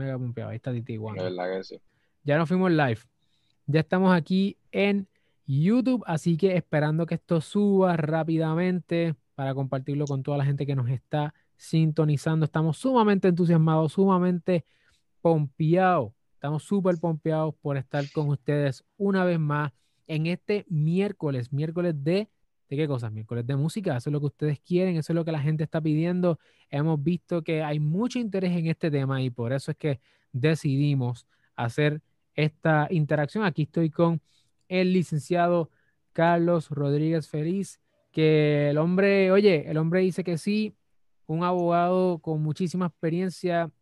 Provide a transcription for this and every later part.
mega pompeado. Ahí está Titi verdad que sí. Ya nos fuimos live. Ya estamos aquí en YouTube, así que esperando que esto suba rápidamente para compartirlo con toda la gente que nos está sintonizando. Estamos sumamente entusiasmados, sumamente pompeados. Estamos súper pompeados por estar con ustedes una vez más en este miércoles, miércoles de ¿De qué cosas? Miércoles de música, eso es lo que ustedes quieren, eso es lo que la gente está pidiendo. Hemos visto que hay mucho interés en este tema y por eso es que decidimos hacer esta interacción. Aquí estoy con el licenciado Carlos Rodríguez Feliz, que el hombre, oye, el hombre dice que sí, un abogado con muchísima experiencia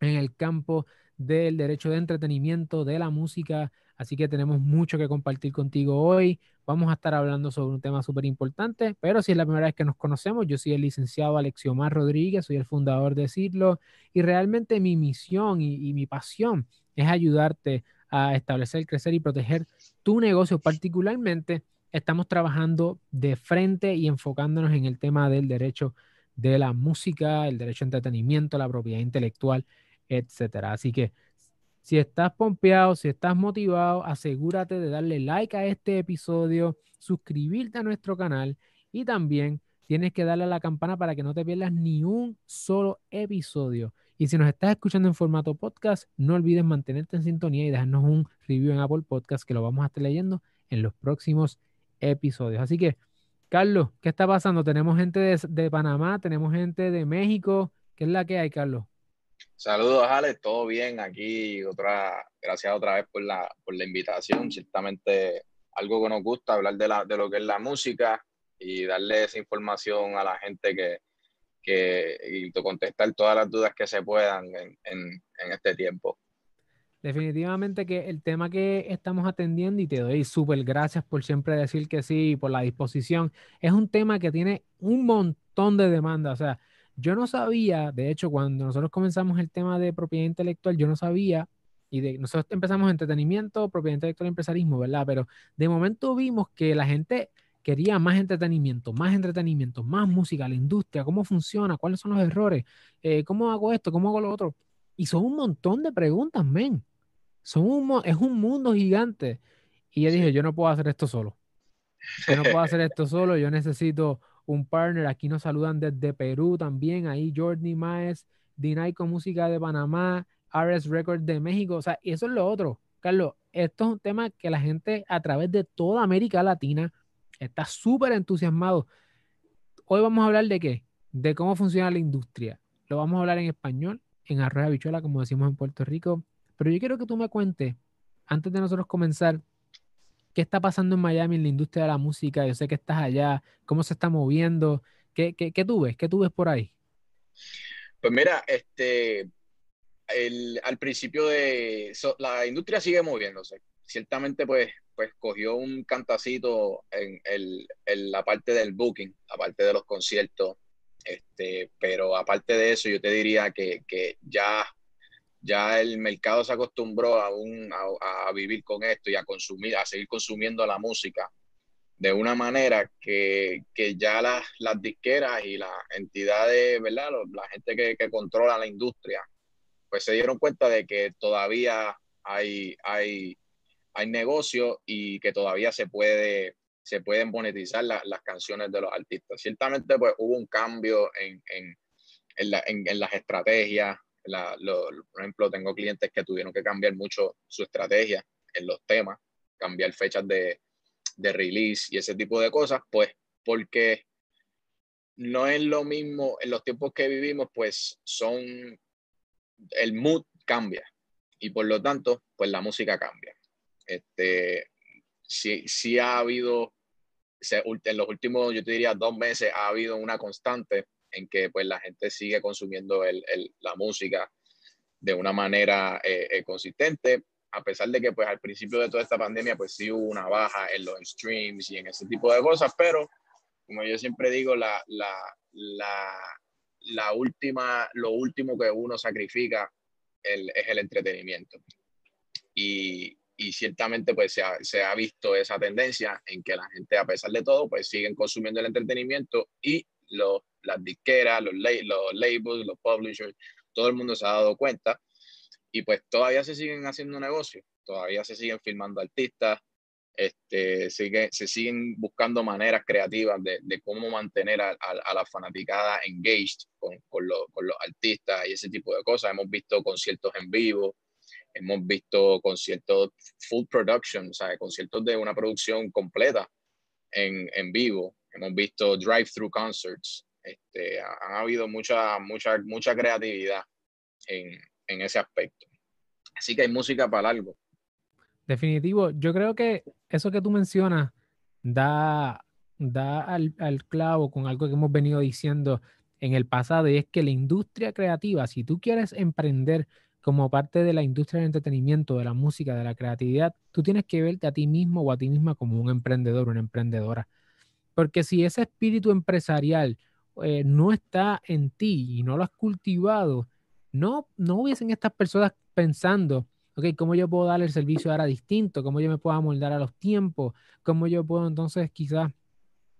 en el campo del derecho de entretenimiento, de la música, así que tenemos mucho que compartir contigo hoy. Vamos a estar hablando sobre un tema súper importante, pero si es la primera vez que nos conocemos, yo soy el licenciado Alexiomar Rodríguez, soy el fundador de Cirlo y realmente mi misión y, mi pasión es ayudarte a establecer, crecer y proteger tu negocio. Particularmente estamos trabajando de frente y enfocándonos en el tema del derecho de la música, el derecho a entretenimiento, la propiedad intelectual, etcétera. Así que si estás pompeado, si estás motivado, asegúrate de darle like a este episodio, suscribirte a nuestro canal y también tienes que darle a la campana para que no te pierdas ni un solo episodio. Y si nos estás escuchando en formato podcast, no olvides mantenerte en sintonía y dejarnos un review en Apple Podcast que lo vamos a estar leyendo en los próximos episodios. Así que, Carlos, ¿qué está pasando? Tenemos gente de, de Panamá, tenemos gente de México. ¿Qué es la que hay, Carlos? Saludos, Alex, todo bien aquí. Otra, gracias otra vez por la, por la invitación. Ciertamente algo que nos gusta, hablar de, la, de lo que es la música y darle esa información a la gente que, que y contestar todas las dudas que se puedan en, en, en este tiempo. Definitivamente que el tema que estamos atendiendo, y te doy súper gracias por siempre decir que sí, por la disposición, es un tema que tiene un montón de demanda. O sea, yo no sabía, de hecho, cuando nosotros comenzamos el tema de propiedad intelectual, yo no sabía, y de, nosotros empezamos entretenimiento, propiedad intelectual empresarismo, ¿verdad? Pero de momento vimos que la gente quería más entretenimiento, más entretenimiento, más música, la industria, cómo funciona, cuáles son los errores, eh, cómo hago esto, cómo hago lo otro. Y son un montón de preguntas, men. Son un, es un mundo gigante. Y yo dije, yo no puedo hacer esto solo. Yo no puedo hacer esto solo, yo necesito un partner. Aquí nos saludan desde Perú también. Ahí Jordi Maes, Dinay con música de Panamá, RS Records de México. O sea, eso es lo otro. Carlos, esto es un tema que la gente a través de toda América Latina está súper entusiasmado. Hoy vamos a hablar de qué? De cómo funciona la industria. Lo vamos a hablar en español, en arroz habichuela, como decimos en Puerto Rico. Pero yo quiero que tú me cuentes, antes de nosotros comenzar, ¿Qué está pasando en Miami en la industria de la música? Yo sé que estás allá, ¿cómo se está moviendo? ¿Qué, qué, qué tú ves? ¿Qué tú ves por ahí? Pues mira, este, al principio de la industria sigue moviéndose. Ciertamente, pues, pues cogió un cantacito en, el, la parte del booking, aparte de los conciertos. Este, pero aparte de eso, yo te diría que ya ya el mercado se acostumbró a, a, vivir con esto y a consumir, a seguir consumiendo la música de una manera que, ya las, las, disqueras y las entidades, ¿verdad? La gente que, controla la industria, pues se dieron cuenta de que todavía hay, hay, hay negocio y que todavía se puede se pueden monetizar las canciones de los artistas. Ciertamente pues hubo un cambio en, en, en las estrategias, por ejemplo, tengo clientes que tuvieron que cambiar mucho su estrategia en los temas, cambiar fechas de, de release y ese tipo de cosas, pues porque no es lo mismo en los tiempos que vivimos, pues son, el mood cambia y por lo tanto, pues la música cambia. Este, sí, sí ha habido, en los últimos, yo te diría, dos meses ha habido una constante en que pues la gente sigue consumiendo el, la música de una manera eh, eh, consistente, a pesar de que pues al principio de toda esta pandemia pues sí hubo una baja en los streams y en ese tipo de cosas, pero como yo siempre digo, la, la, la, última, lo último que uno sacrifica es el entretenimiento. Y, y ciertamente pues se ha, se ha, visto esa tendencia en que la gente a pesar de todo pues siguen consumiendo el entretenimiento y las disqueras, los, los labels, los publishers, todo el mundo se ha dado cuenta y pues todavía se siguen haciendo negocios, todavía se siguen filmando artistas, este, sigue, se siguen buscando maneras creativas de, de cómo mantener a, a, la fanaticada engaged con, con, con, los artistas y ese tipo de cosas. Hemos visto conciertos en vivo, hemos visto conciertos full production, o sea, conciertos de una producción completa en, en vivo. Hemos visto drive-through concerts. Este, han habido mucha, mucha, mucha creatividad en, en ese aspecto. Así que hay música para algo. Definitivo. Yo creo que eso que tú mencionas da, da al, al, clavo con algo que hemos venido diciendo en el pasado y es que la industria creativa, si tú quieres emprender como parte de la industria del entretenimiento, de la música, de la creatividad, tú tienes que verte a ti mismo o a ti misma como un emprendedor, una emprendedora. Porque si ese espíritu empresarial eh, no está en ti y no lo has cultivado, no, no hubiesen estas personas pensando, ok, ¿cómo yo puedo dar el servicio ahora distinto? ¿Cómo yo me puedo amoldar a los tiempos? ¿Cómo yo puedo entonces quizás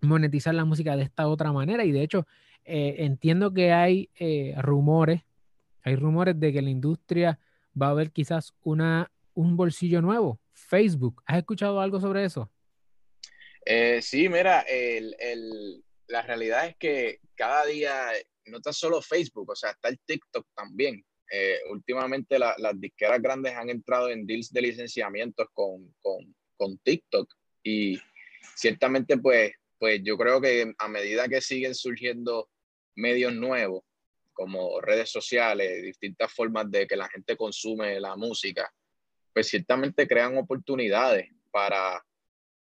monetizar la música de esta otra manera? Y de hecho, eh, entiendo que hay eh, rumores, hay rumores de que la industria va a haber quizás una, un bolsillo nuevo, Facebook. ¿Has escuchado algo sobre eso? Eh, sí, mira, el, el, la realidad es que cada día no está solo Facebook, o sea, está el TikTok también. Eh, últimamente las disqueras grandes han entrado en deals de licenciamientos con, con, con, TikTok y ciertamente pues, pues yo creo que a medida que siguen surgiendo medios nuevos como redes sociales, distintas formas de que la gente consume la música, pues ciertamente crean oportunidades para,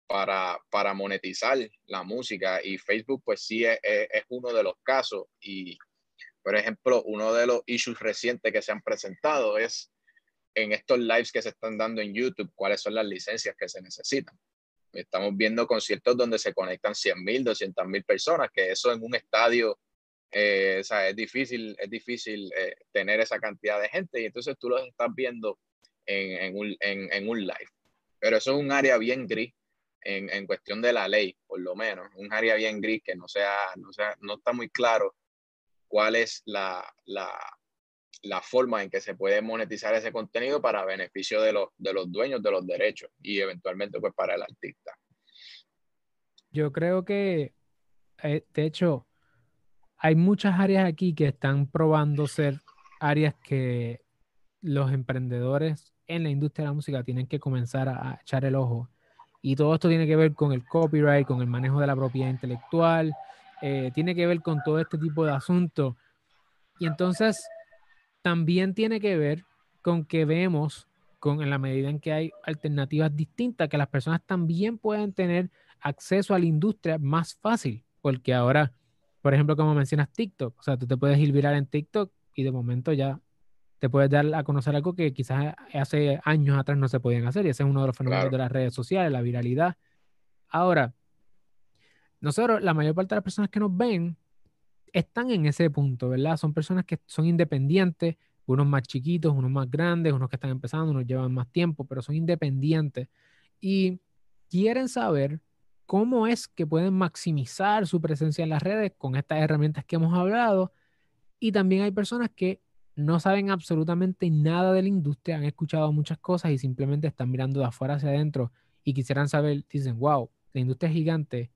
para, para monetizar la música y Facebook pues sí es, es, uno de los casos y por ejemplo uno de los issues recientes que se han presentado es en estos lives que se están dando en YouTube cuáles son las licencias que se necesitan. Estamos viendo conciertos donde se conectan 100 mil, 200 mil personas, que eso en un estadio, eh, o sea, es difícil, es difícil eh, tener esa cantidad de gente y entonces tú lo estás viendo en, en, un, en, en un live. Pero eso es un área bien gris en, en, cuestión de la ley, por lo menos, un área bien gris que no, sea, no, sea, no está muy claro cuál es la, la, la, forma en que se puede monetizar ese contenido para beneficio de los, de los dueños de los derechos y eventualmente pues para el artista. Yo creo que, eh, de hecho, hay muchas áreas aquí que están probando ser áreas que los emprendedores en la industria de la música tienen que comenzar a echar el ojo y todo esto tiene que ver con el copyright, con el manejo de la propiedad intelectual, eh, tiene que ver con todo este tipo de asuntos. Y entonces también tiene que ver con que vemos, con, en la medida en que hay alternativas distintas, que las personas también pueden tener acceso a la industria más fácil, porque ahora, por ejemplo, como mencionas TikTok, o sea, tú te puedes ir viral en TikTok y de momento ya te puedes dar a conocer algo que quizás hace años atrás no se podían hacer. Y ese es uno de los fenómenos de las redes sociales, la viralidad. Ahora, nosotros, la mayor parte de las personas que nos ven, están en ese punto, ¿verdad? Son personas que son independientes, unos más chiquitos, unos más grandes, unos que están empezando, unos llevan más tiempo, pero son independientes y quieren saber cómo es que pueden maximizar su presencia en las redes con estas herramientas que hemos hablado. Y también hay personas que no saben absolutamente nada de la industria, han escuchado muchas cosas y simplemente están mirando de afuera hacia adentro y quisieran saber, dicen, wow, la industria es gigante,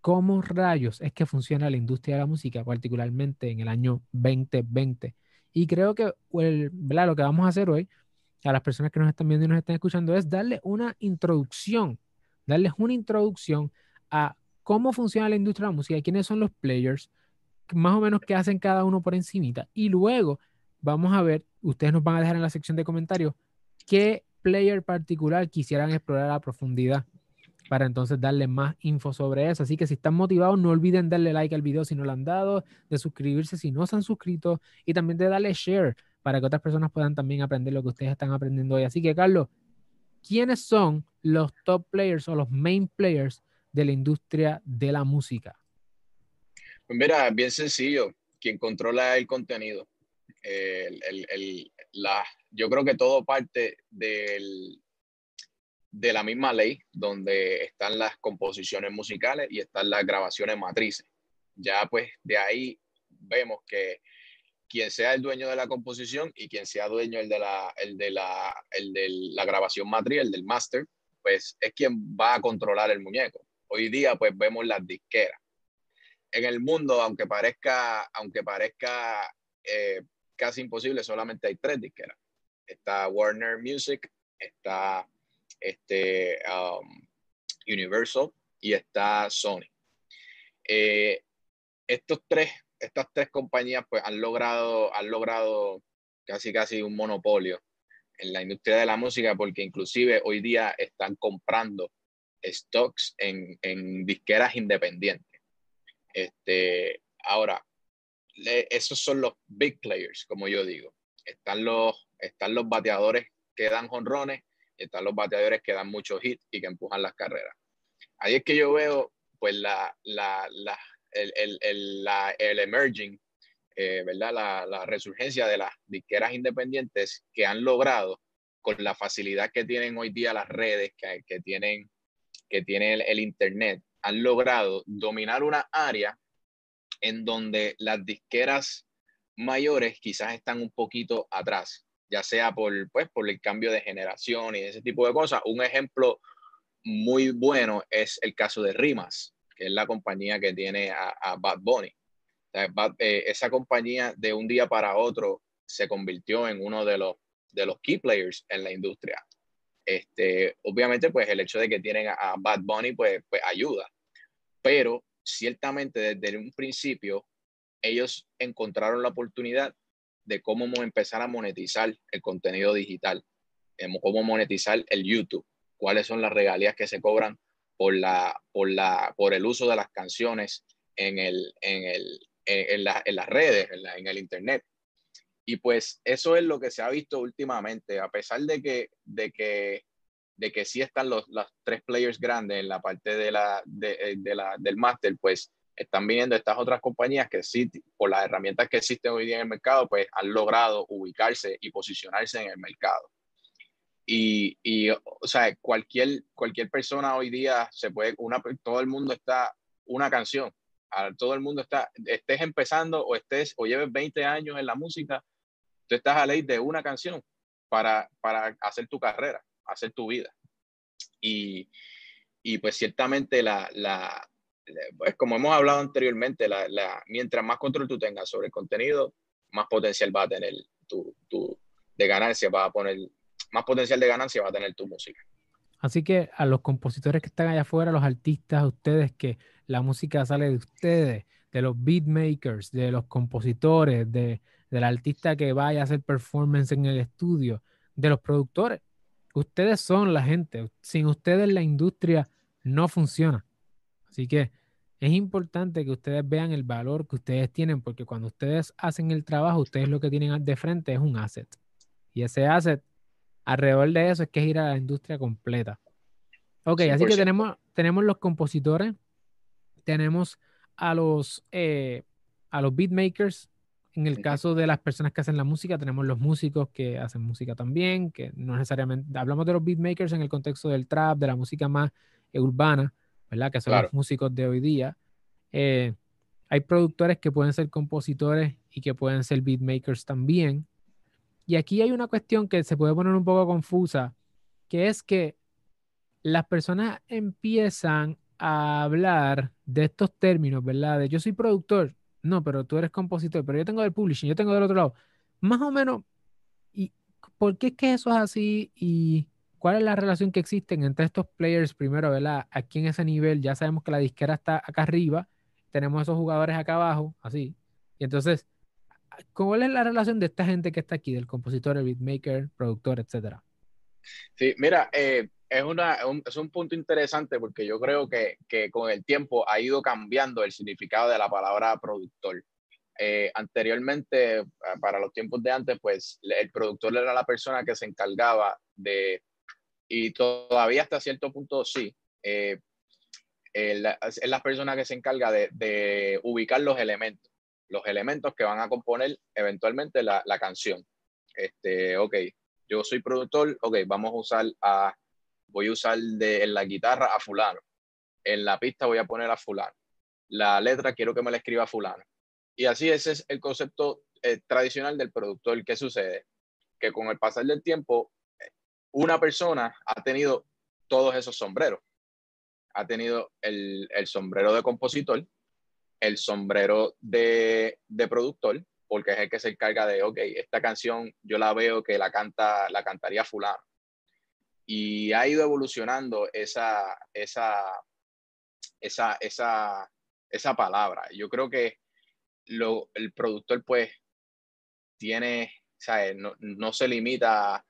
¿cómo rayos es que funciona la industria de la música, particularmente en el año 2020? Y creo que el, lo que vamos a hacer hoy a las personas que nos están viendo y nos están escuchando es darle una introducción, darles una introducción a cómo funciona la industria de la música, quiénes son los players, más o menos qué hacen cada uno por encimita, y luego vamos a ver, ustedes nos van a dejar en la sección de comentarios qué player particular quisieran explorar a profundidad para entonces darle más info sobre eso. Así que si están motivados, no olviden darle like al video si no lo han dado, de suscribirse si no se han suscrito y también de darle share para que otras personas puedan también aprender lo que ustedes están aprendiendo hoy. Así que, Carlos, ¿quiénes son los top players o los main players de la industria de la música? Pues mira, bien sencillo, quien controla el contenido el, el, la, yo creo que todo parte del, de la misma ley donde están las composiciones musicales y están las grabaciones matrices. Ya pues de ahí vemos que quien sea el dueño de la composición y quien sea dueño el de la, el de la, el de la grabación matriz, el del master, pues es quien va a controlar el muñeco. Hoy día pues vemos las disqueras. En el mundo, aunque parezca, aunque parezca eh, casi imposible, solamente hay tres disqueras. Está Warner Music, está este, um, Universal y está Sony. Eh, estos tres, estas tres compañías pues han logrado, han logrado casi casi un monopolio en la industria de la música porque inclusive hoy día están comprando stocks en, en disqueras independientes. Este, ahora, esos son los big players, como yo digo. Están los, están los bateadores que dan honrones y están los bateadores que dan muchos hits y que empujan las carreras. Ahí es que yo veo pues la, la, la el, el, la, el emerging, eh, ¿verdad? La, la, resurgencia de las disqueras independientes que han logrado con la facilidad que tienen hoy día las redes, que, que tienen, que tiene el, el, Internet, han logrado dominar una área en donde las disqueras mayores quizás están un poquito atrás, ya sea por, pues, por el cambio de generación y ese tipo de cosas. Un ejemplo muy bueno es el caso de Rimas que es la compañía que tiene a, Bad Bunny. Eh, esa compañía de un día para otro se convirtió en uno de los, de los key players en la industria. Este, obviamente, pues el hecho de que tienen a, Bad Bunny, pues, pues ayuda. Pero ciertamente desde un principio, ellos encontraron la oportunidad de cómo empezar a monetizar el contenido digital, cómo monetizar el YouTube, cuáles son las regalías que se cobran por, la, por, la, por el uso de las canciones en, el, en, el, en, la, en las redes, en, en, el Internet. Y pues eso es lo que se ha visto últimamente, a pesar de que, de que, de que sí están los, los tres players grandes en la parte de la, de, de la, del máster, pues están viniendo estas otras compañías que sí, por las herramientas que existen hoy día en el mercado, pues han logrado ubicarse y posicionarse en el mercado. Y, y, o sea, cualquier, cualquier persona hoy día se puede, una, todo el mundo está, una canción, todo el mundo está, estés empezando o estés, o lleves 20 años en la música, tú estás a ley de una canción para, para hacer tu carrera, hacer tu vida. Y, y pues ciertamente la, la, pues como hemos hablado anteriormente, la, la, mientras más control tú tengas sobre el contenido, más potencial va a tener tu, tu de ganancia, va a poner más potencial de ganancia va a tener tu música. Así que a los compositores que están allá afuera, los artistas, ustedes que la música sale de ustedes, de los beatmakers, de los compositores, de, del artista que vaya a hacer performance en el estudio, de los productores. Ustedes son la gente. Sin ustedes la industria no funciona. Así que es importante que ustedes vean el valor que ustedes tienen, porque cuando ustedes hacen el trabajo, ustedes lo que tienen de frente es un asset. Y ese asset alrededor de eso es que es ir a la industria completa. Ok, así que tenemos, tenemos los compositores, tenemos a los, eh, a los beatmakers. En el caso de las personas que hacen la música, tenemos los músicos que hacen música también, que no necesariamente, hablamos de los beatmakers en el contexto del trap, de la música más urbana, ¿verdad? Que son los músicos de hoy día. Eh, hay productores que pueden ser compositores y que pueden ser beatmakers también. Y aquí hay una cuestión que se puede poner un poco confusa, que es que las personas empiezan a hablar de estos términos, ¿verdad? De yo soy productor, no, pero tú eres compositor, pero yo tengo del publishing, yo tengo del otro lado. Más o menos, ¿y por qué es que eso es así? ¿Y cuál es la relación que existen entre estos players primero, ¿verdad? Aquí en ese nivel, ya sabemos que la disquera está acá arriba, tenemos esos jugadores acá abajo, así. Y entonces, ¿Cuál es la relación de esta gente que está aquí, del compositor, el beatmaker, productor, etcétera? Sí, mira, eh, es, una, un, es un punto interesante porque yo creo que, que, con el tiempo ha ido cambiando el significado de la palabra productor. Eh, anteriormente, para los tiempos de antes, pues el productor era la persona que se encargaba de, y todavía hasta cierto punto sí, eh, es la persona que se encarga de, de ubicar los elementos los elementos que van a componer eventualmente la, la canción. Este, ok, yo soy productor, ok, vamos a usar a, voy a usar de, en la guitarra a fulano, en la pista voy a poner a fulano, la letra quiero que me la escriba fulano. Y así ese es el concepto eh, tradicional del productor, ¿qué sucede? Que con el pasar del tiempo, una persona ha tenido todos esos sombreros. Ha tenido el, el sombrero de compositor, el sombrero de, de, productor, porque es el que se encarga de, ok, esta canción yo la veo que la canta, la cantaría fulano. Y ha ido evolucionando esa, esa, esa, esa, esa palabra. Yo creo que lo, el productor pues tiene, ¿sabes? No, no se limita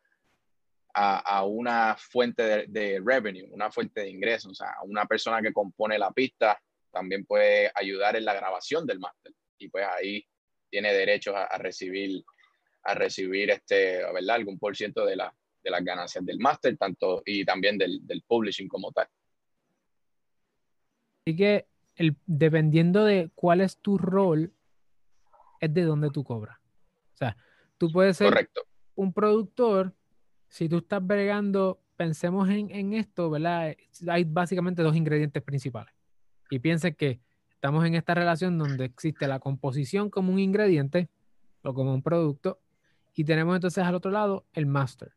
a, a una fuente de, revenue, una fuente de ingresos, o sea, una persona que compone la pista también puede ayudar en la grabación del máster y pues ahí tiene derecho a, a, recibir a recibir este, ¿verdad? algún por ciento de, la, de las ganancias del máster tanto y también del, del publishing como tal. Así que el, dependiendo de cuál es tu rol, es de donde tú cobras. O sea, tú puedes ser Correcto. un productor, si tú estás bregando, pensemos en, en, esto, ¿verdad? Hay básicamente dos ingredientes principales. Y piensen que estamos en esta relación donde existe la composición como un ingrediente o como un producto, y tenemos entonces al otro lado el master.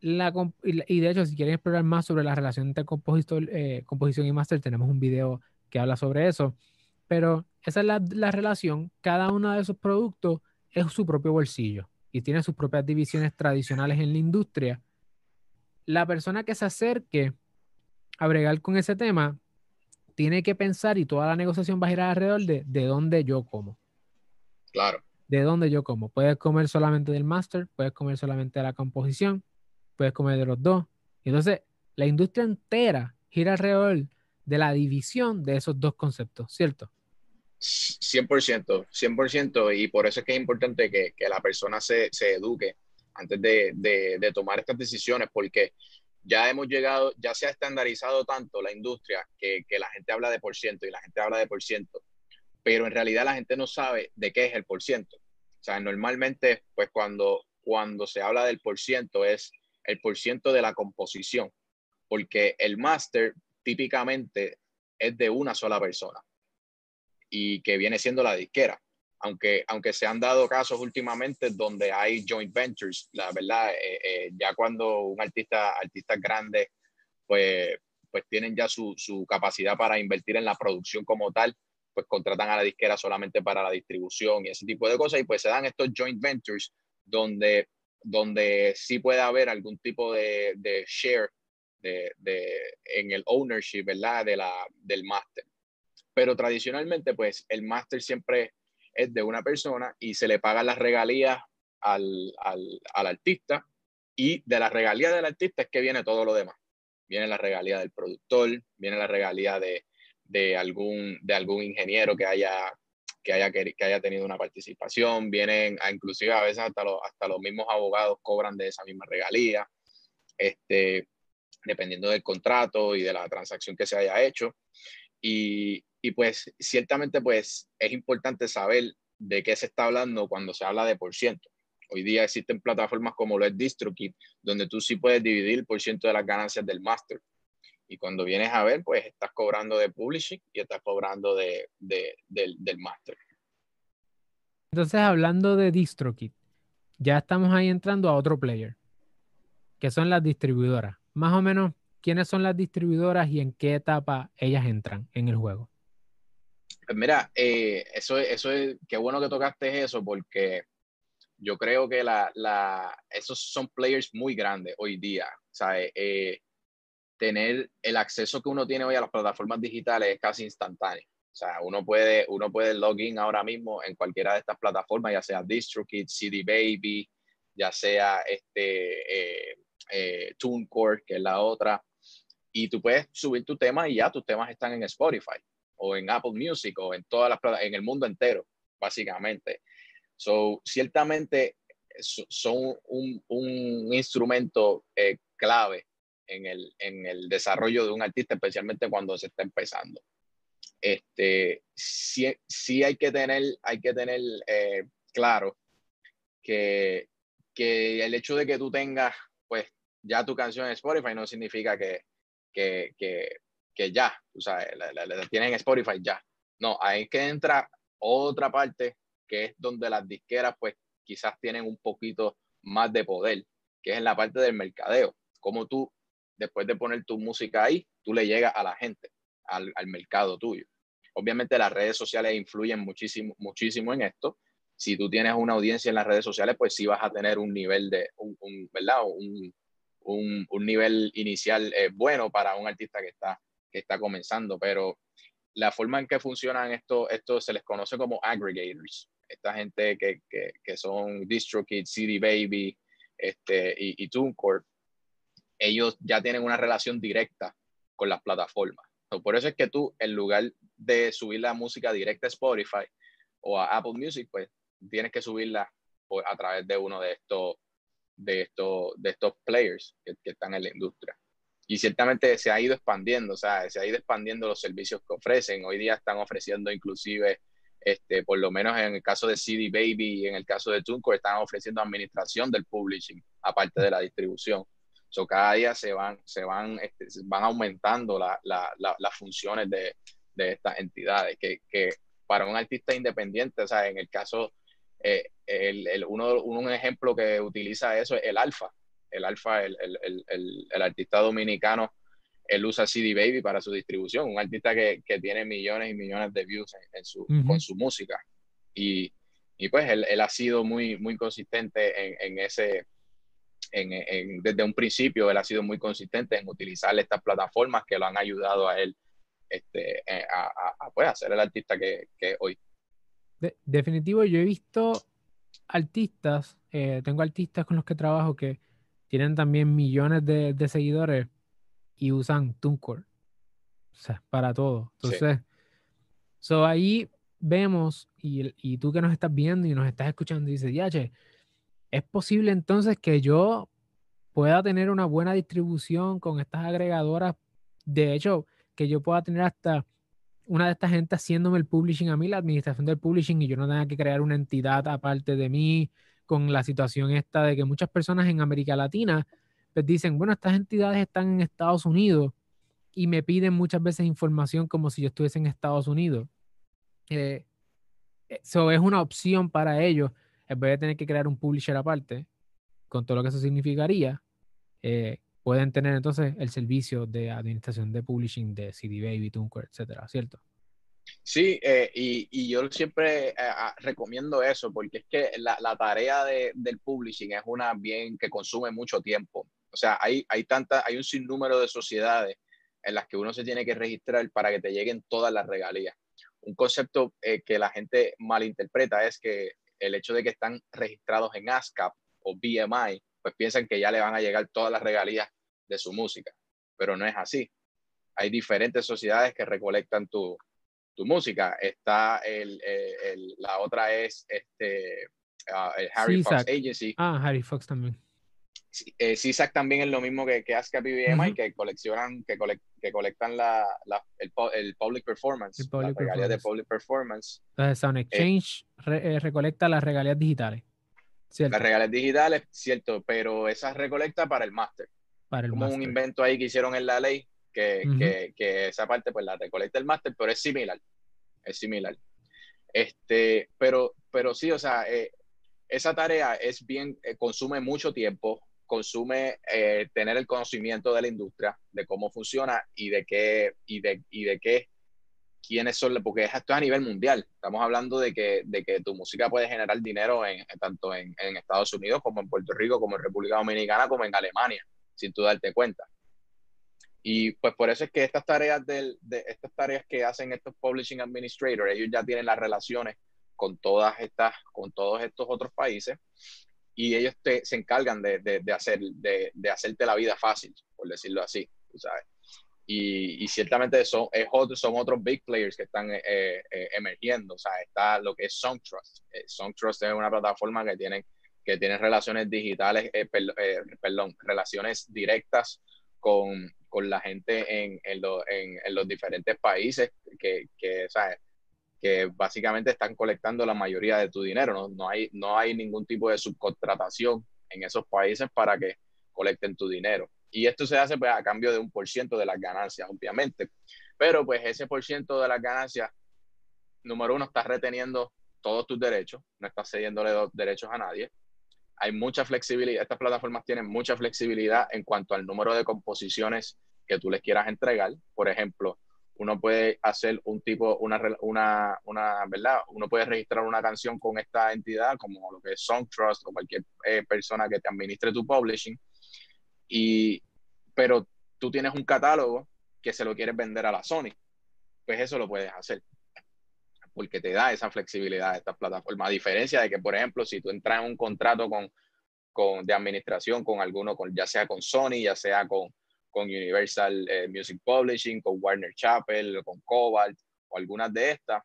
La, y de hecho, si quieren explorar más sobre la relación entre compositor, eh, composición y master, tenemos un video que habla sobre eso. Pero esa es la, la, relación. Cada uno de esos productos es su propio bolsillo y tiene sus propias divisiones tradicionales en la industria. La persona que se acerque a bregar con ese tema tiene que pensar y toda la negociación va a girar alrededor de, de dónde yo como. Claro. De dónde yo como. Puedes comer solamente del master, puedes comer solamente de la composición, puedes comer de los dos. Entonces, la industria entera gira alrededor de la división de esos dos conceptos, ¿cierto? 100%, 100%, y por eso es que es importante que, que la persona se, se eduque antes de, de, tomar estas decisiones, porque ya hemos llegado, ya se ha estandarizado tanto la industria que, que, la gente habla de por ciento y la gente habla de por ciento, pero en realidad la gente no sabe de qué es el por ciento. O sea, normalmente, pues cuando, cuando se habla del por ciento es el por ciento de la composición, porque el máster típicamente es de una sola persona y que viene siendo la disquera. Aunque, aunque se han dado casos últimamente donde hay joint ventures, la verdad, eh, eh, ya cuando un artista, artistas grandes, pues, pues tienen ya su, su capacidad para invertir en la producción como tal, pues contratan a la disquera solamente para la distribución y ese tipo de cosas, y pues se dan estos joint ventures donde, donde sí puede haber algún tipo de, share de, en el ownership, ¿verdad? De la, del máster pero tradicionalmente pues el máster siempre es de una persona y se le pagan las regalías al, al, al artista y de las regalías del artista es que viene todo lo demás. Viene la regalía del productor, viene la regalía de, de, algún, de algún ingeniero que haya, que, haya, que haya tenido una participación, vienen a, inclusive a veces hasta, los, hasta los mismos abogados cobran de esa misma regalía, este, dependiendo del contrato y de la transacción que se haya hecho. Y, y pues ciertamente pues es importante saber de qué se está hablando cuando se habla de por ciento. Hoy día existen plataformas como lo es DistroKid, donde tú sí puedes dividir el por ciento de las ganancias del máster. Y cuando vienes a ver, pues estás cobrando de publishing y estás cobrando de, de, del, del máster. Entonces, hablando de DistroKid, ya estamos ahí entrando a otro player, que son las distribuidoras. Más o menos, ¿quiénes son las distribuidoras y en qué etapa ellas entran en el juego? Pues mira, eh, eso, eso es, qué bueno que tocaste eso, porque yo creo que la, la, esos son players muy grandes hoy día. ¿sabes? Eh, tener el acceso que uno tiene hoy a las plataformas digitales es casi instantáneo. O sea, uno puede, uno puede login ahora mismo en cualquiera de estas plataformas, ya sea DistroKid, CD Baby, ya sea este, eh, eh, TuneCore, que es la otra, y tú puedes subir tu tema y ya tus temas están en Spotify o en Apple Music o en todas las en el mundo entero, básicamente. So, ciertamente son un, un instrumento eh, clave en el, en el desarrollo de un artista, especialmente cuando se está empezando. Este, sí, sí hay que tener, hay que tener eh, claro que, que el hecho de que tú tengas pues ya tu canción en Spotify no significa que, que, que, que ya, o sea, la, la, la, tienen en Spotify ya. No, ahí que entra otra parte que es donde las disqueras pues quizás tienen un poquito más de poder, que es en la parte del mercadeo. Como tú, después de poner tu música ahí, tú le llegas a la gente, al, al mercado tuyo. Obviamente las redes sociales influyen muchísimo, muchísimo en esto. Si tú tienes una audiencia en las redes sociales, pues sí vas a tener un nivel de, un, ¿verdad? Un, un, un, nivel inicial eh, bueno para un artista que está, que está comenzando, pero la forma en que funcionan esto, esto se les conoce como aggregators. Esta gente que, que, que son DistroKid, CD Baby este, y, y ellos ya tienen una relación directa con las plataformas. Por eso es que tú, en lugar de subir la música directa a Spotify o a Apple Music, pues tienes que subirla a través de uno de estos, de estos, de estos players que, están en la industria. Y ciertamente se ha ido expandiendo, o sea, se ha ido expandiendo los servicios que ofrecen. Hoy día están ofreciendo inclusive, este, por lo menos en el caso de CD Baby y en el caso de TuneCore, están ofreciendo administración del publishing, aparte de la distribución. So, cada día se van, se van, este, van aumentando la, la, las funciones de, de, estas entidades, que, que, para un artista independiente, o sea, en el caso, eh, el, el, uno, un ejemplo que utiliza eso es el Alfa. El Alfa, el, el, el, artista dominicano, él usa CD Baby para su distribución, un artista que, que tiene millones y millones de views en, su, con su música. Y, y pues él, él, ha sido muy, muy consistente en, en ese en, desde un principio él ha sido muy consistente en utilizar estas plataformas que lo han ayudado a él este, eh, a, a, pues, ser el artista que, que hoy. definitivo, yo he visto artistas, eh, tengo artistas con los que trabajo que tienen también millones de, de seguidores y usan TuneCore. O sea, para todo. Entonces, so ahí vemos, y, y, tú que nos estás viendo y nos estás escuchando, dices, ya, che, es posible entonces que yo pueda tener una buena distribución con estas agregadoras. De hecho, que yo pueda tener hasta una de estas gente haciéndome el publishing a mí, la administración del publishing, y yo no tenga que crear una entidad aparte de mí con la situación esta de que muchas personas en América Latina pues dicen, bueno, estas entidades están en Estados Unidos y me piden muchas veces información como si yo estuviese en Estados Unidos. Eh, eso es una opción para ellos en vez de tener que crear un publisher aparte, con todo lo que eso significaría, eh, pueden tener entonces el servicio de administración de publishing de CD Baby, TuneCore, etcétera, ¿cierto? Sí, eh, y, y, yo siempre eh, recomiendo eso porque es que la, la tarea de, del publishing es una bien que consume mucho tiempo. O sea, hay, hay, tanta, hay un sinnúmero de sociedades en las que uno se tiene que registrar para que te lleguen todas las regalías. Un concepto que la gente malinterpreta es que el hecho de que están registrados en ASCAP o BMI, pues piensan que ya le van a llegar todas las regalías de su música, pero no es así. Hay diferentes sociedades que recolectan tu, tu música. Está el, el, la otra es este, uh, el Harry Fox Agency. Ah, Harry Fox también. Eh, CISAC también es lo mismo que, que ASCAP y BMI, uh -huh. que coleccionan, que, cole, que colectan la, la, el, el, public performance, el public las regalías de public performance. Entonces, Sound Exchange eh, re, eh, recolecta las regalías digitales. ¿cierto? Las regalías digitales, cierto, pero esas recolecta para el máster. Para el Como master. un invento ahí que hicieron en la ley, que, uh -huh. que, que esa parte pues la recolecta el máster, pero es similar. Es similar. Este, pero, pero sí, o sea, eh, esa tarea es bien, consume mucho tiempo, consume eh, tener el conocimiento de la industria, de cómo funciona y de qué, y de, y de qué, quiénes son, porque esto es a nivel mundial. Estamos hablando de que, de que tu música puede generar dinero en, tanto en, en, Estados Unidos como en Puerto Rico, como en República Dominicana, como en Alemania, sin tú darte cuenta. Y pues por eso es que estas tareas, del, de, estas tareas que hacen estos publishing administrators, ellos ya tienen las relaciones con todas estas, con todos estos otros países y ellos te, se encargan de, de, de hacer, de, de, hacerte la vida fácil, por decirlo así, sabes. Y, y ciertamente son, es son otros big players que están eh, eh, emergiendo, o sea, está lo que es Songtrust. Eh, Songtrust es una plataforma que tiene, que tiene relaciones digitales, eh, eh, perdón, relaciones directas con, con la gente en, en, lo, en, los diferentes países que, que ¿sabes? Que básicamente están colectando la mayoría de tu dinero. No, no, hay, no hay ningún tipo de subcontratación en esos países para que colecten tu dinero. Y esto se hace pues, a cambio de un por ciento de las ganancias, obviamente. Pero pues ese por ciento de las ganancias, número uno, está reteniendo todos tus derechos, no estás cediéndole derechos a nadie. Hay mucha flexibilidad, estas plataformas tienen mucha flexibilidad en cuanto al número de composiciones que tú les quieras entregar. Por ejemplo, uno puede hacer un tipo, una, una, una, ¿verdad? Uno puede registrar una canción con esta entidad, como lo que es Song Trust o cualquier eh, persona que te administre tu publishing. Y, pero tú tienes un catálogo que se lo quieres vender a la Sony. Pues eso lo puedes hacer porque te da esa flexibilidad de esta plataforma. A diferencia de que, por ejemplo, si tú entras en un contrato con, con, de administración con alguno, con, ya sea con Sony, ya sea con, con Universal eh, Music Publishing, con Warner Chappell, con Cobalt o algunas de estas,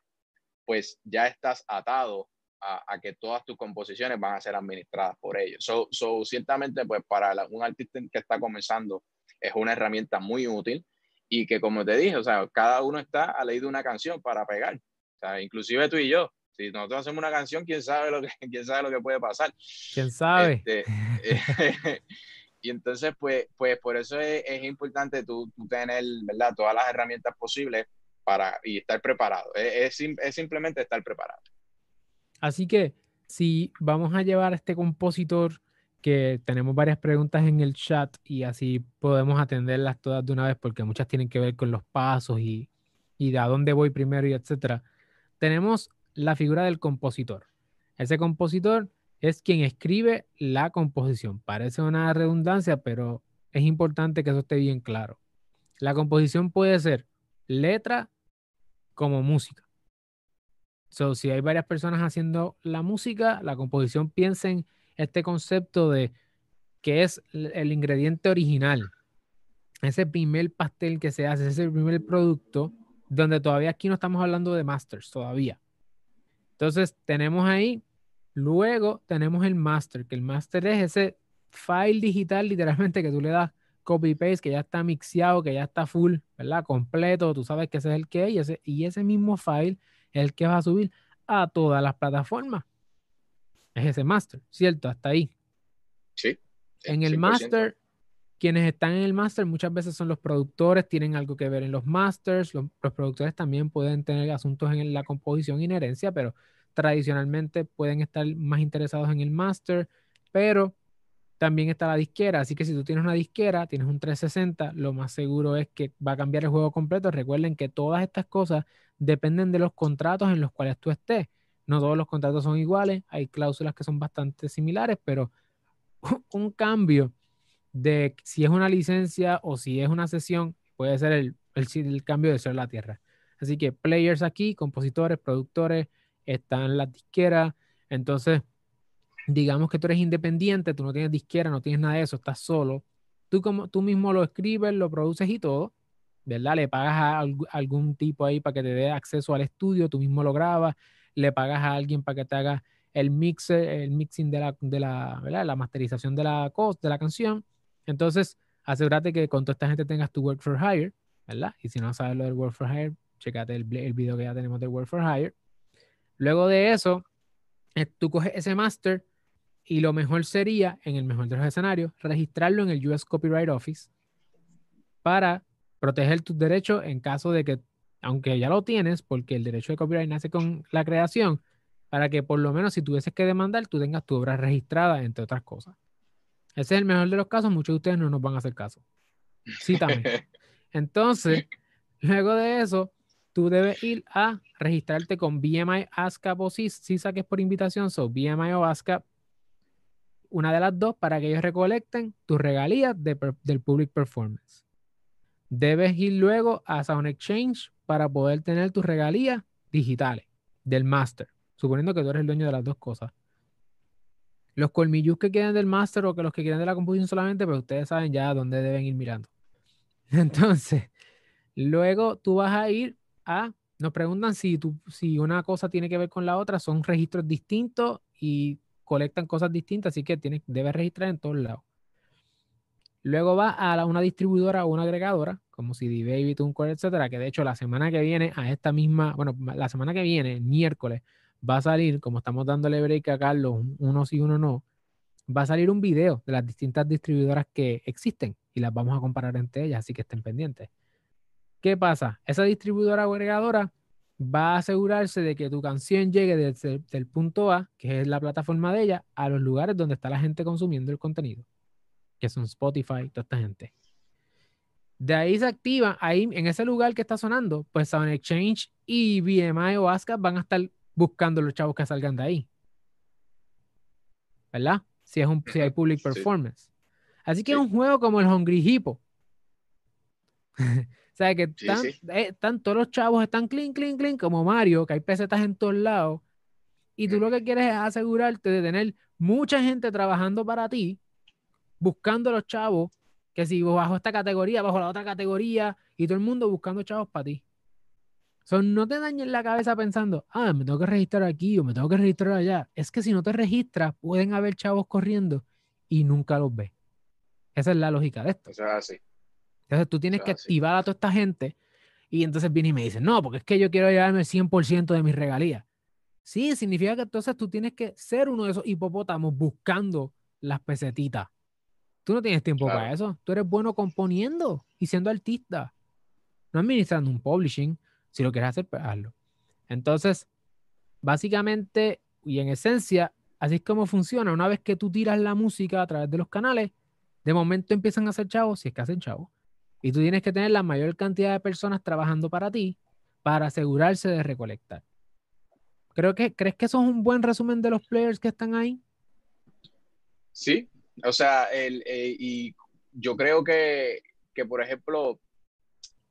pues ya estás atado a, que todas tus composiciones van a ser administradas por ellos. So, so ciertamente, pues para un artista que está comenzando es una herramienta muy útil y que como te dije, o sea, cada uno está a ley de una canción para pegar. O sea, inclusive tú y yo, si nosotros hacemos una canción, quién sabe lo que, quién sabe lo que puede pasar. ¿Quién sabe? Este, y entonces, pues, pues por eso es, importante tú, tener, ¿verdad? Todas las herramientas posibles para y estar preparado. Es, es, es simplemente estar preparado. Así que si vamos a llevar a este compositor que tenemos varias preguntas en el chat y así podemos atenderlas todas de una vez porque muchas tienen que ver con los pasos y, y de a dónde voy primero y etcétera tenemos la figura del compositor. Ese compositor es quien escribe la composición. Parece una redundancia, pero es importante que eso esté bien claro. La composición puede ser letra como música. So, si hay varias personas haciendo la música, la composición piensa en este concepto de que es el ingrediente original. Ese primer pastel que se hace, ese primer producto donde todavía aquí no estamos hablando de masters todavía. Entonces tenemos ahí, luego tenemos el master, que el master es ese file digital literalmente que tú le das copy paste, que ya está mixeado, que ya está full, ¿verdad? Completo, tú sabes que ese es el que y ese, y ese mismo file es el que vas a subir a todas las plataformas. Es ese master, ¿cierto? Hasta ahí. Sí. En el master quienes están en el máster muchas veces son los productores, tienen algo que ver en los masters, los, productores también pueden tener asuntos en la composición y herencia, pero tradicionalmente pueden estar más interesados en el máster, pero también está la disquera, así que si tú tienes una disquera, tienes un 360, lo más seguro es que va a cambiar el juego completo. Recuerden que todas estas cosas dependen de los contratos en los cuales tú estés. No todos los contratos son iguales, hay cláusulas que son bastante similares, pero un cambio de si es una licencia o si es una sesión, puede ser el, el, cambio de ser la tierra. Así que players aquí, compositores, productores, están las disqueras. Entonces, digamos que tú eres independiente, tú no tienes disquera, no tienes nada de eso, estás solo. Tú, como, tú mismo lo escribes, lo produces y todo, ¿verdad? Le pagas a algún tipo ahí para que te dé acceso al estudio, tú mismo lo grabas, le pagas a alguien para que te haga el mixer, el mixing de la, de la, ¿verdad? la masterización de la, de la canción entonces, asegúrate que con toda esta gente tengas tu Work for Hire, ¿verdad? Y si no sabes lo del Work for Hire, checate el, el video que ya tenemos del Work for Hire. Luego de eso, eh, tú coges ese master y lo mejor sería, en el mejor de los escenarios, registrarlo en el US Copyright Office para proteger tus derechos en caso de que, aunque ya lo tienes, porque el derecho de copyright nace con la creación, para que por lo menos si tuvieses que demandar, tú tengas tu obra registrada, entre otras cosas. Ese es el mejor de los casos, muchos de ustedes no nos van a hacer caso. Sí, también. Entonces, luego de eso, tú debes ir a registrarte con BMI, ASCAP o CISA, que es por invitación, so BMI o ASCAP, una de las dos, para que ellos recolecten tus regalías del Public Performance. Debes ir luego a Sound Exchange para poder tener tus regalías digitales del Master, suponiendo que tú eres el dueño de las dos cosas. Los colmillos que quedan del máster o que los que quedan de la composición solamente, pues ustedes saben ya dónde deben ir mirando. Entonces, luego tú vas a ir a, nos preguntan si, tú, si una cosa tiene que ver con la otra, son registros distintos y colectan cosas distintas, así que tienes, debes registrar en todos lados. Luego va a una distribuidora o una agregadora, como CD Baby, TuneCore, etcétera, que de hecho la semana que viene, a esta misma, bueno, la semana que viene, miércoles, va a salir, como estamos dándole break a Carlos, uno sí, uno no, va a salir un video de las distintas distribuidoras que existen y las vamos a comparar entre ellas, así que estén pendientes. ¿Qué pasa? Esa distribuidora o agregadora va a asegurarse de que tu canción llegue desde el punto A, que es la plataforma de ella, a los lugares donde está la gente consumiendo el contenido, que son Spotify, toda esta gente. De ahí se activa, ahí en ese lugar que está sonando, pues Sound Exchange y BMI o ASCAP van a estar buscando los chavos que salgan de ahí. ¿Verdad? Si, es un, si hay public performance. Así que es un juego como el Hungry Hippo. o sea, que están, eh, están, todos los chavos están clean, clean, clean, como Mario, que hay pesetas en todos lados. Y tú lo que quieres es asegurarte de tener mucha gente trabajando para ti, buscando los chavos que si bajo esta categoría, bajo la otra categoría, y todo el mundo buscando chavos para ti. Son no te dañes la cabeza pensando, ah, me tengo que registrar aquí o me tengo que registrar allá. Es que si no te registras, pueden haber chavos corriendo y nunca los ves. Esa es la lógica de esto. Eso es así. Entonces tú tienes que activar a toda esta gente y entonces viene y me dice, no, porque es que yo quiero llevarme el 100% de mis regalías. Sí, significa que entonces tú tienes que ser uno de esos hipopótamos buscando las pesetitas. Tú no tienes tiempo para eso. Tú eres bueno componiendo y siendo artista. No administrando un publishing. Si lo quieres hacer, pues hazlo. Entonces, básicamente y en esencia, así es como funciona. Una vez que tú tiras la música a través de los canales, de momento empiezan a hacer chavos, si es que hacen chavos. Y tú tienes que tener la mayor cantidad de personas trabajando para ti para asegurarse de recolectar. Creo que, ¿Crees que eso es un buen resumen de los players que están ahí? Sí, o sea, el, eh, y yo creo que, que por ejemplo,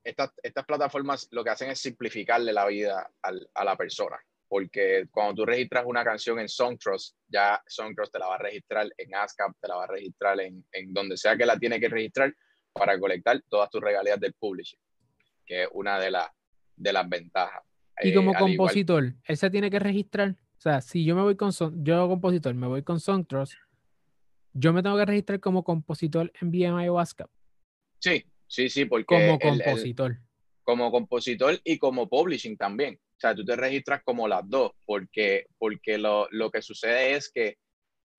estas, estas, plataformas lo que hacen es simplificarle la vida al, a la persona. Porque cuando tú registras una canción en Songtrust, ya Songtrust te la va a registrar en ASCAP, te la va a registrar en, en donde sea que la tiene que registrar para colectar todas tus regalías del publishing, que es una de, las de las ventajas. Y como eh, compositor, él se tiene que registrar. O sea, si yo me voy con, yo compositor, me voy con Songtrust, yo me tengo que registrar como compositor en BMI o ASCAP. Sí, sí, sí, porque. Como compositor. como compositor y como publishing también. O sea, tú te registras como las dos, porque, porque lo, lo que sucede es que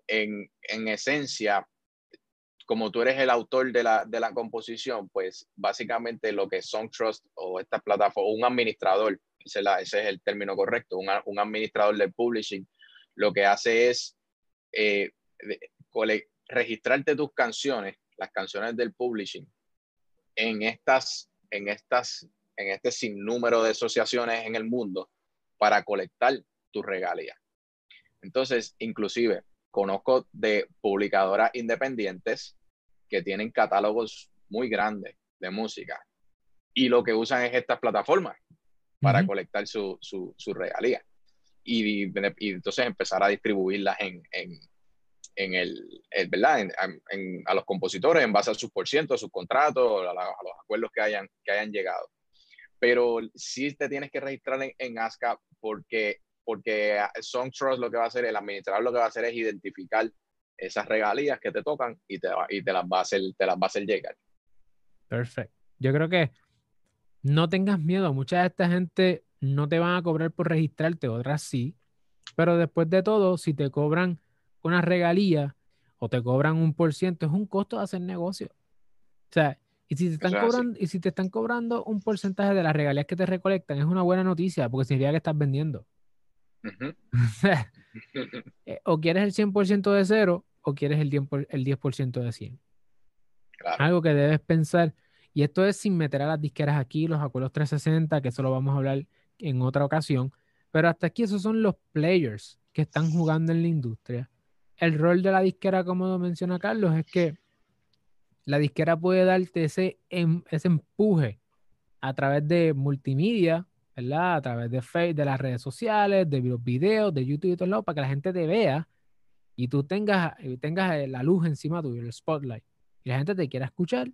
en, en, esencia, como tú eres el autor de la, de la composición, pues básicamente lo que Songtrust o esta plataforma, un administrador, ese, la, ese es el término correcto, un, un, administrador de publishing, lo que hace es eh, registrarte tus canciones, las canciones del publishing, en estas, en estas, en este sinnúmero de asociaciones en el mundo para colectar tus regalías. Entonces, inclusive, conozco de publicadoras independientes que tienen catálogos muy grandes de música y lo que usan es estas plataformas para colectar su, su, su regalía y, y, entonces empezar a distribuirlas en, en el, ¿verdad? a los compositores en base a sus por ciento, a sus contratos, a, los acuerdos que hayan, que hayan llegado. Pero sí te tienes que registrar en, en ASCA porque, porque Songtrust lo que va a hacer, el administrador lo que va a hacer es identificar esas regalías que te tocan y te, y te, las, va a hacer, te las va a hacer llegar. Perfecto. Yo creo que no tengas miedo. Mucha de esta gente no te van a cobrar por registrarte, otras sí. Pero después de todo, si te cobran una regalía o te cobran un por ciento, es un costo de hacer negocio. O sea, y si te están cobrando, y si te están cobrando un porcentaje de las regalías que te recolectan, es una buena noticia, porque significa que estás vendiendo. Eh, o quieres el 100% de cero, o quieres el 10%, el 10 de 100. Algo que debes pensar. Y esto es sin meter a las disqueras aquí, los acuerdos 360, que eso lo vamos a hablar en otra ocasión. Pero hasta aquí esos son los players que están jugando en la industria el rol de la disquera, como menciona Carlos, es que la disquera puede darte ese, em, ese empuje a través de multimedia, ¿verdad? A través de Facebook, de las redes sociales, de los videos, de YouTube y todo lado, para que la gente te vea y tú tengas, tengas la luz encima tuyo, el spotlight, y la gente te quiera escuchar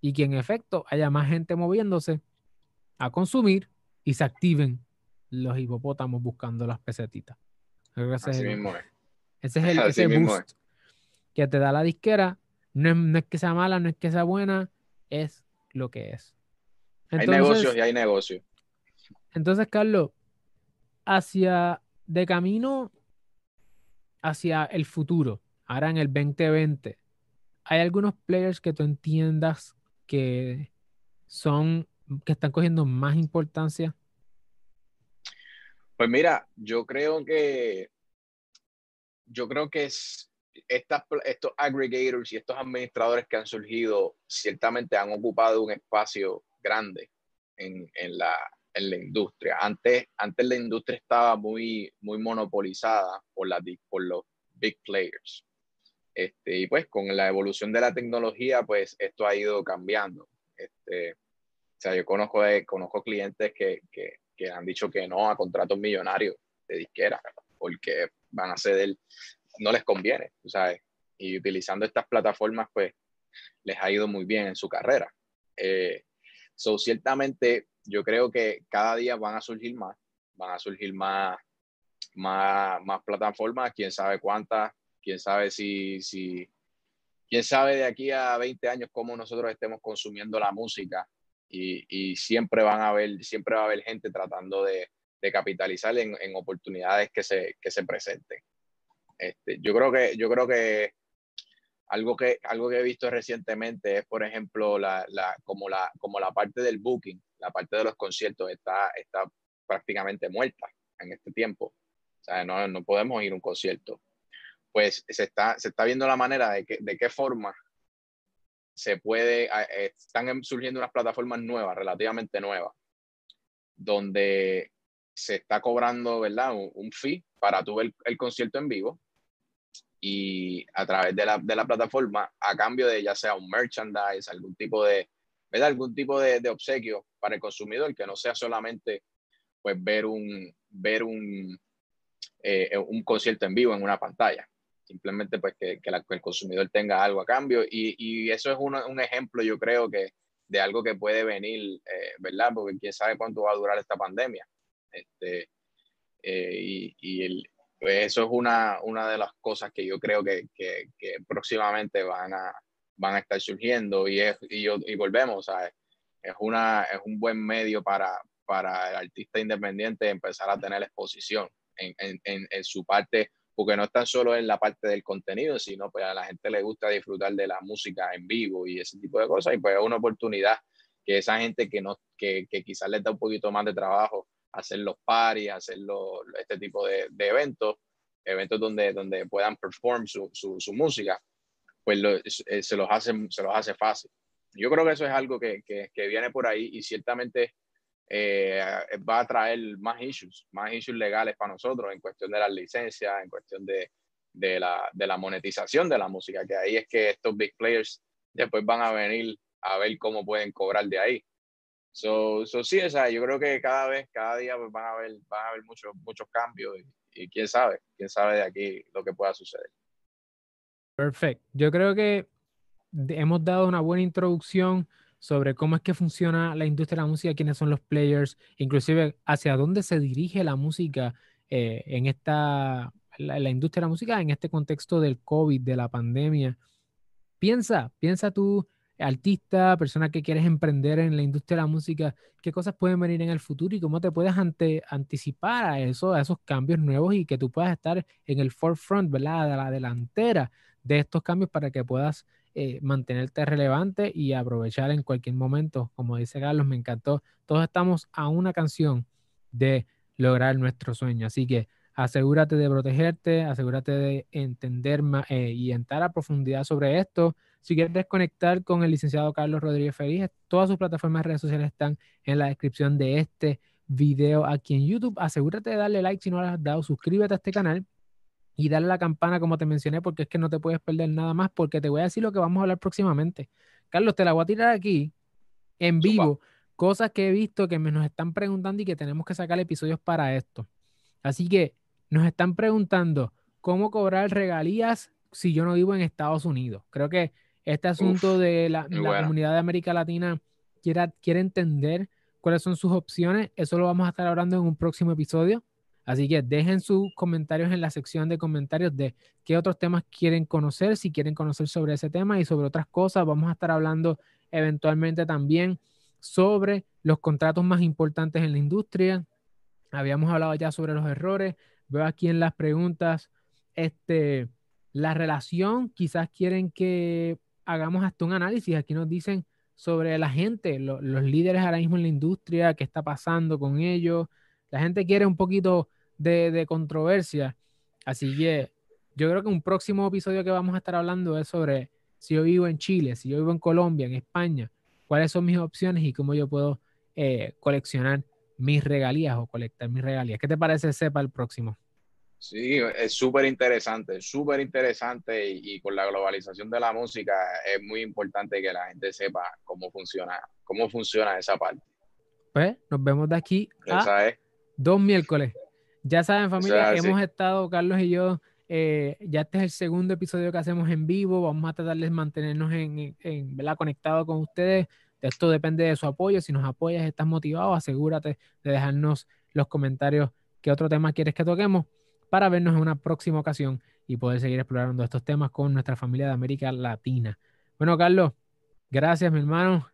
y que en efecto haya más gente moviéndose a consumir y se activen los hipopótamos buscando las pesetitas. Así mismo ese es el ese boost que te da la disquera. No es, que sea mala, no es que sea buena, es lo que es. hay negocios y hay negocios. Entonces, Carlos, hacia de camino hacia el futuro, ahora en el 2020, ¿hay algunos players que tú entiendas que son, que están cogiendo más importancia? Pues mira, yo creo que yo creo que es estas, estos aggregators y estos administradores que han surgido ciertamente han ocupado un espacio grande en, en, la, en la industria. Antes, antes la industria estaba muy, muy monopolizada por, la, por los big players. Este, y pues con la evolución de la tecnología, pues esto ha ido cambiando. Este, o sea, yo conozco, conozco clientes que, que, que, han dicho que no a contratos millonarios de disquera, porque van a ceder, no les conviene, ¿sabes? Y utilizando estas plataformas, pues les ha ido muy bien en su carrera. Eh, so, ciertamente, yo creo que cada día van a surgir más, van a surgir más, más, más plataformas, quién sabe cuántas, quién sabe si, si, quién sabe de aquí a 20 años cómo nosotros estemos consumiendo la música y, y siempre van a haber, siempre va a haber gente tratando de, de capitalizar en, en, oportunidades que se, que se presenten. Este, yo creo que, yo creo que algo que, algo que he visto recientemente es, por ejemplo, la, la, como, la, como la parte del booking, la parte de los conciertos está, está prácticamente muerta en este tiempo. O sea, no, no podemos ir a un concierto pues se está, se está viendo la manera de, que, de qué forma se puede, eh, están surgiendo unas plataformas nuevas, relativamente nuevas, donde se está cobrando, ¿verdad? Un, fee para tu ver el concierto en vivo y a través de la, de la, plataforma, a cambio de ya sea un merchandise, algún tipo de, ¿verdad? Algún tipo de, de obsequio para el consumidor, que no sea solamente pues ver un, ver un, eh, un concierto en vivo en una pantalla simplemente pues que, que, el consumidor tenga algo a cambio y, y eso es un ejemplo yo creo que de algo que puede venir, eh, ¿verdad? Porque quién sabe cuánto va a durar esta pandemia. Este, eh, y, y pues eso es una, una de las cosas que yo creo que, que próximamente van a, van a estar surgiendo y, es, y, y volvemos, ¿sabes? Es, una, es un buen medio para, para el artista independiente empezar a tener exposición en, en, en su parte porque no tan solo en la parte del contenido, sino pues a la gente le gusta disfrutar de la música en vivo y ese tipo de cosas, y pues es una oportunidad que esa gente que, no, que, que quizás les da un poquito más de trabajo hacer los paris, hacer este tipo de, de, eventos, eventos donde, donde puedan perform su, su música, pues eh, se, los hace, se los hace fácil. Yo creo que eso es algo que, que, que viene por ahí y ciertamente eh, va a traer más issues, más issues legales para nosotros en cuestión de las licencias, en cuestión de, de, la, de la monetización de la música, que ahí es que estos big players después van a venir a ver cómo pueden cobrar de ahí. So, so sí, o sea, yo creo que cada vez, cada día pues van a haber, van a haber muchos, muchos cambios y, y quién sabe, quién sabe de aquí lo que pueda suceder. Perfecto. Yo creo que hemos dado una buena introducción sobre cómo es que funciona la industria de la música, quiénes son los players, inclusive hacia dónde se dirige la música eh, en esta, la, la, industria de la música en este contexto del COVID, de la pandemia. Piensa, piensa tú, artista, persona que quieres emprender en la industria de la música, qué cosas pueden venir en el futuro y cómo te puedes ante, anticipar a eso, a esos cambios nuevos y que tú puedas estar en el forefront, ¿verdad? De la delantera de estos cambios para que puedas eh, mantenerte relevante y aprovechar en cualquier momento. Como dice Carlos, me encantó. Todos estamos a una canción de lograr nuestro sueño. Así que asegúrate de protegerte, asegúrate de entender eh, y entrar a profundidad sobre esto. Si quieres conectar con el licenciado Carlos Rodríguez Feliz, todas sus plataformas de redes sociales están en la descripción de este video aquí en YouTube. Asegúrate de darle like si no lo has dado, suscríbete a este canal y darle la campana como te mencioné porque es que no te puedes perder nada más porque te voy a decir lo que vamos a hablar próximamente. Carlos, te la voy a tirar aquí en vivo, cosas que he visto que me nos están preguntando y que tenemos que sacar episodios para esto. Así que nos están preguntando cómo cobrar regalías si yo no vivo en Estados Unidos. Creo que este asunto de la, la comunidad de América Latina quiere, quiere entender cuáles son sus opciones. Eso lo vamos a estar hablando en un próximo episodio. Así que dejen sus comentarios en la sección de comentarios de qué otros temas quieren conocer, si quieren conocer sobre ese tema y sobre otras cosas. Vamos a estar hablando eventualmente también sobre los contratos más importantes en la industria. Habíamos hablado ya sobre los errores. Veo aquí en las preguntas, este, la relación, quizás quieren que hagamos hasta un análisis. Aquí nos dicen sobre la gente, lo, los líderes ahora mismo en la industria, qué está pasando con ellos La gente quiere un poquito de, de controversia. Así que yo creo que un próximo episodio que vamos a estar hablando es sobre si yo vivo en Chile, si yo vivo en Colombia, en España, cuáles son mis opciones y cómo yo puedo eh, coleccionar mis regalías o colectar mis regalías. ¿Qué te parece sepa el próximo? Sí, es súper interesante, súper interesante y, con la globalización de la música es muy importante que la gente sepa cómo funciona, cómo funciona esa parte. Pues nos vemos de aquí a dos miércoles. Ya saben familia, hemos estado, Carlos y yo, eh, ya este es el segundo episodio que hacemos en vivo, vamos a tratar de mantenernos en, en, conectados con ustedes. Esto depende de su apoyo, si nos apoyas, estás motivado, asegúrate de dejarnos los comentarios qué otro tema quieres que toquemos para vernos en una próxima ocasión y poder seguir explorando estos temas con nuestra familia de América Latina. Bueno, Carlos, gracias, mi hermano.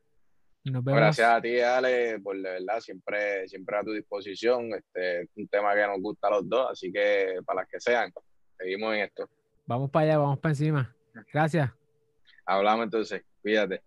Nos vemos. Gracias a ti, Ale, por la verdad, siempre, siempre a tu disposición. Este es un tema que nos gusta a los dos, así que para las que sean, seguimos en esto. Vamos para allá, vamos para encima. Gracias. Hablamos entonces, cuídate.